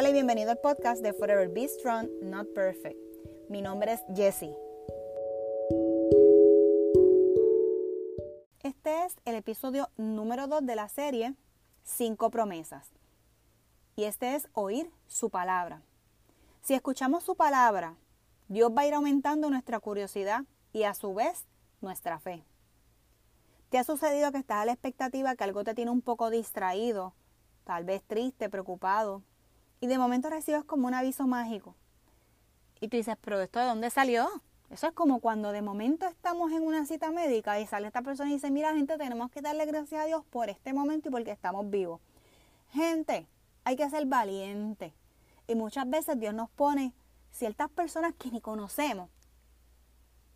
Hola y bienvenido al podcast de Forever Be Strong, Not Perfect. Mi nombre es Jessie. Este es el episodio número 2 de la serie Cinco promesas. Y este es oír su palabra. Si escuchamos su palabra, Dios va a ir aumentando nuestra curiosidad y a su vez nuestra fe. ¿Te ha sucedido que estás a la expectativa que algo te tiene un poco distraído, tal vez triste, preocupado, y de momento recibes como un aviso mágico? Y tú dices, pero ¿esto de dónde salió? Eso es como cuando de momento estamos en una cita médica y sale esta persona y dice, mira gente, tenemos que darle gracias a Dios por este momento y porque estamos vivos. Gente, hay que ser valiente. Y muchas veces Dios nos pone ciertas personas que ni conocemos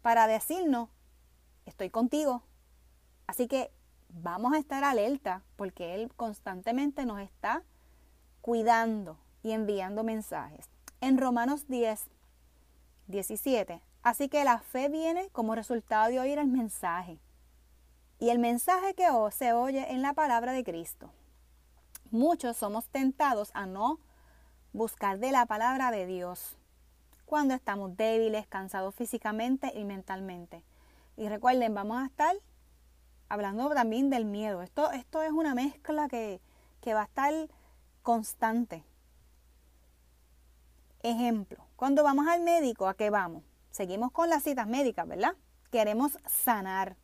para decirnos, estoy contigo, Así que vamos a estar alerta porque Él constantemente nos está cuidando y enviando mensajes. En Romanos 10, 17. Así que la fe viene como resultado de oír el mensaje. Y el mensaje que se oye en la palabra de Cristo. Muchos somos tentados a no buscar de la palabra de Dios cuando estamos débiles, cansados físicamente y mentalmente. Y recuerden, vamos a estar hablando también del miedo. Esto, esto es una mezcla que, que va a estar constante. Ejemplo, cuando vamos al médico, ¿a qué vamos? Seguimos con las citas médicas, ¿verdad? Queremos sanar.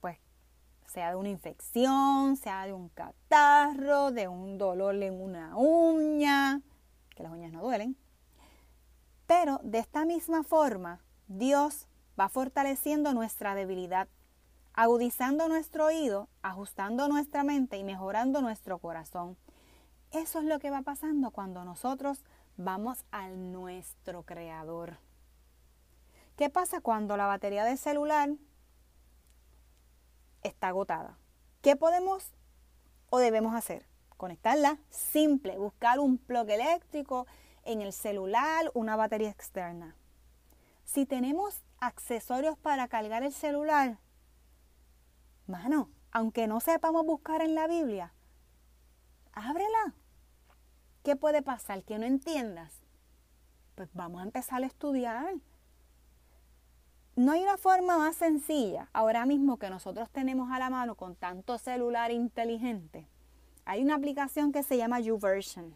Pues, sea de una infección, sea de un catarro, de un dolor en una uña, que las uñas no duelen. Pero de esta misma forma, Dios va fortaleciendo nuestra debilidad agudizando nuestro oído, ajustando nuestra mente y mejorando nuestro corazón. Eso es lo que va pasando cuando nosotros vamos al nuestro creador. ¿Qué pasa cuando la batería del celular está agotada? ¿Qué podemos o debemos hacer? Conectarla simple, buscar un plug eléctrico en el celular, una batería externa. Si tenemos accesorios para cargar el celular, Mano, aunque no sepamos buscar en la Biblia, ábrela. ¿Qué puede pasar? Que no entiendas. Pues vamos a empezar a estudiar. No hay una forma más sencilla ahora mismo que nosotros tenemos a la mano con tanto celular inteligente. Hay una aplicación que se llama YouVersion.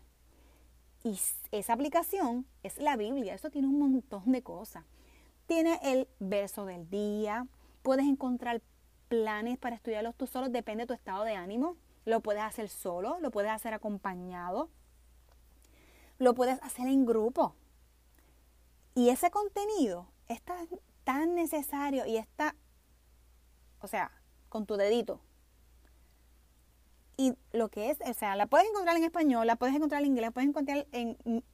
Y esa aplicación es la Biblia. Eso tiene un montón de cosas. Tiene el verso del día. Puedes encontrar planes para estudiarlos tú solo, depende de tu estado de ánimo. Lo puedes hacer solo, lo puedes hacer acompañado, lo puedes hacer en grupo. Y ese contenido está tan necesario y está, o sea, con tu dedito. Y lo que es, o sea, la puedes encontrar en español, la puedes encontrar en inglés, la puedes encontrar en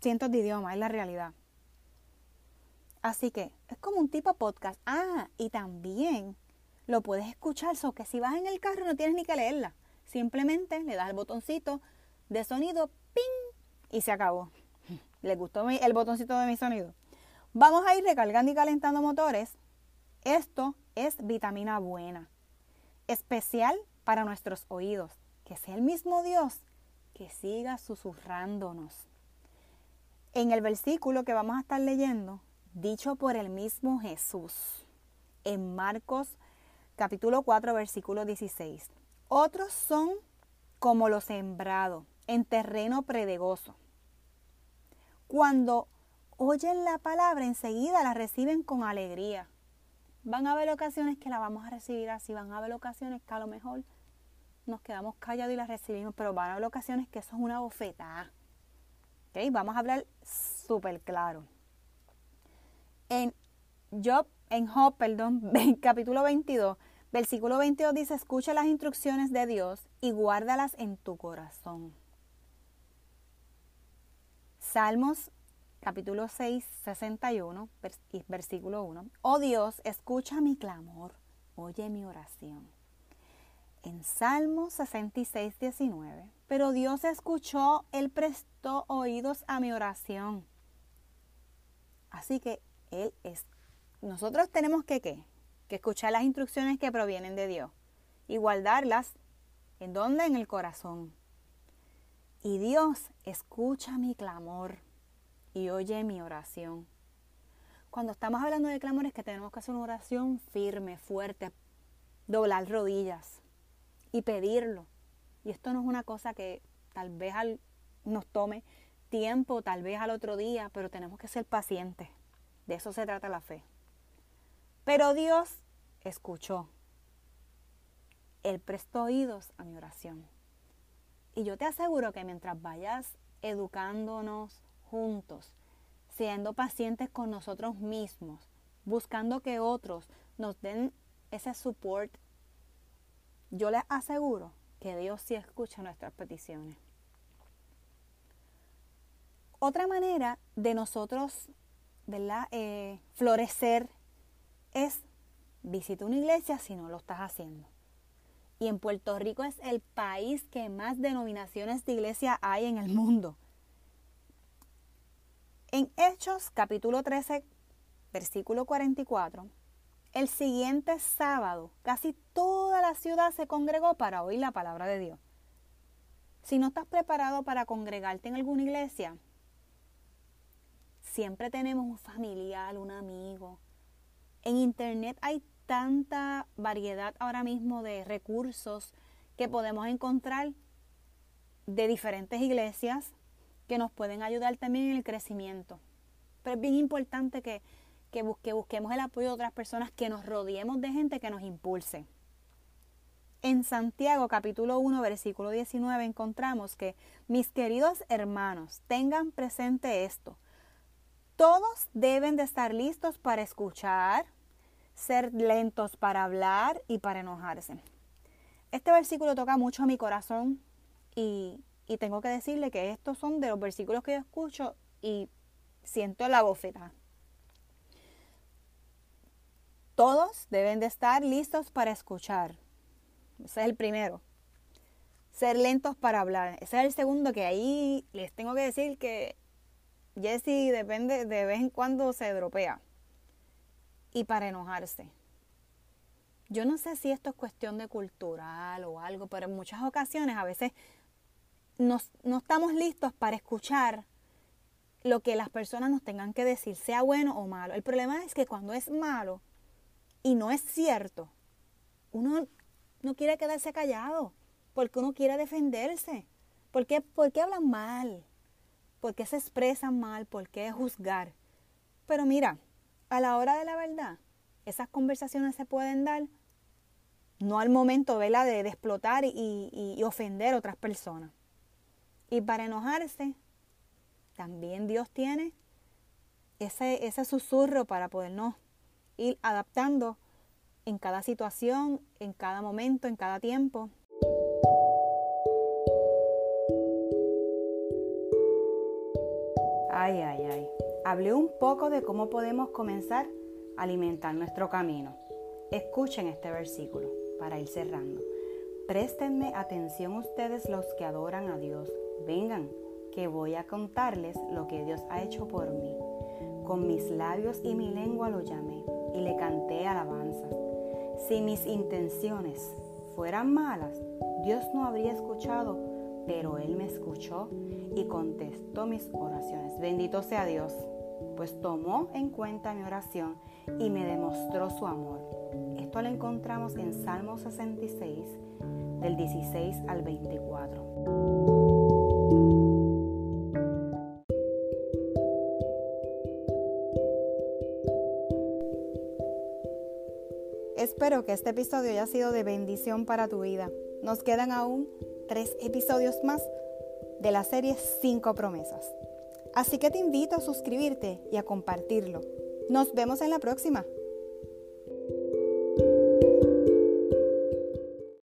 cientos de idiomas, es la realidad. Así que es como un tipo podcast. Ah, y también lo puedes escuchar, so que si vas en el carro no tienes ni que leerla. Simplemente le das el botoncito de sonido, ¡ping! Y se acabó. ¿Le gustó el botoncito de mi sonido? Vamos a ir recargando y calentando motores. Esto es vitamina buena, especial para nuestros oídos. Que sea el mismo Dios que siga susurrándonos. En el versículo que vamos a estar leyendo, dicho por el mismo Jesús, en Marcos capítulo 4, versículo 16. Otros son como los sembrados en terreno predegoso. Cuando oyen la palabra, enseguida la reciben con alegría. Van a haber ocasiones que la vamos a recibir así, van a haber ocasiones que a lo mejor nos quedamos callados y la recibimos, pero van a haber ocasiones que eso es una bofetada. ¿Okay? Vamos a hablar súper claro. En Job en Job, perdón, capítulo 22, versículo 22 dice, escucha las instrucciones de Dios y guárdalas en tu corazón. Salmos capítulo 6, 61, versículo 1. Oh Dios, escucha mi clamor, oye mi oración. En Salmos 66, 19. Pero Dios escuchó, Él prestó oídos a mi oración. Así que Él es nosotros tenemos que ¿qué? Que escuchar las instrucciones que provienen de Dios y guardarlas. ¿En dónde? En el corazón. Y Dios escucha mi clamor y oye mi oración. Cuando estamos hablando de clamor es que tenemos que hacer una oración firme, fuerte, doblar rodillas y pedirlo. Y esto no es una cosa que tal vez nos tome tiempo, tal vez al otro día, pero tenemos que ser pacientes. De eso se trata la fe. Pero Dios escuchó. Él prestó oídos a mi oración. Y yo te aseguro que mientras vayas educándonos juntos, siendo pacientes con nosotros mismos, buscando que otros nos den ese support, yo les aseguro que Dios sí escucha nuestras peticiones. Otra manera de nosotros, ¿verdad? Eh, florecer es visita una iglesia si no lo estás haciendo. Y en Puerto Rico es el país que más denominaciones de iglesia hay en el mundo. En Hechos capítulo 13, versículo 44, el siguiente sábado casi toda la ciudad se congregó para oír la palabra de Dios. Si no estás preparado para congregarte en alguna iglesia, siempre tenemos un familiar, un amigo. En internet hay tanta variedad ahora mismo de recursos que podemos encontrar de diferentes iglesias que nos pueden ayudar también en el crecimiento. Pero es bien importante que, que, busquemos el apoyo de otras personas, que nos rodeemos de gente que nos impulse. En Santiago capítulo 1 versículo 19 encontramos que mis queridos hermanos tengan presente esto. Todos deben de estar listos para escuchar, ser lentos para hablar y para enojarse. Este versículo toca mucho a mi corazón y, y tengo que decirle que estos son de los versículos que yo escucho y siento la bofeta. Todos deben de estar listos para escuchar. Ese es el primero. Ser lentos para hablar. Ese es el segundo que ahí les tengo que decir que Jesse depende de vez en cuando se dropea. Y para enojarse. Yo no sé si esto es cuestión de cultural o algo, pero en muchas ocasiones a veces no estamos listos para escuchar lo que las personas nos tengan que decir, sea bueno o malo. El problema es que cuando es malo y no es cierto, uno no quiere quedarse callado, porque uno quiere defenderse. ¿Por qué, ¿Por qué hablan mal? ¿Por qué se expresan mal? ¿Por qué juzgar? Pero mira, a la hora de la verdad, esas conversaciones se pueden dar no al momento ¿vela? De, de explotar y, y ofender a otras personas. Y para enojarse, también Dios tiene ese, ese susurro para podernos ir adaptando en cada situación, en cada momento, en cada tiempo. Ay, ay, ay. Hablé un poco de cómo podemos comenzar a alimentar nuestro camino. Escuchen este versículo para ir cerrando. Préstenme atención ustedes los que adoran a Dios vengan, que voy a contarles lo que Dios ha hecho por mí. Con mis labios y mi lengua lo llamé y le canté alabanzas. Si mis intenciones fueran malas, Dios no habría escuchado, pero Él me escuchó y contestó mis oraciones. Bendito sea Dios, pues tomó en cuenta mi oración y me demostró su amor. Esto lo encontramos en Salmo 66, del 16 al 24. Espero que este episodio haya sido de bendición para tu vida. Nos quedan aún tres episodios más de la serie 5 promesas. Así que te invito a suscribirte y a compartirlo. Nos vemos en la próxima.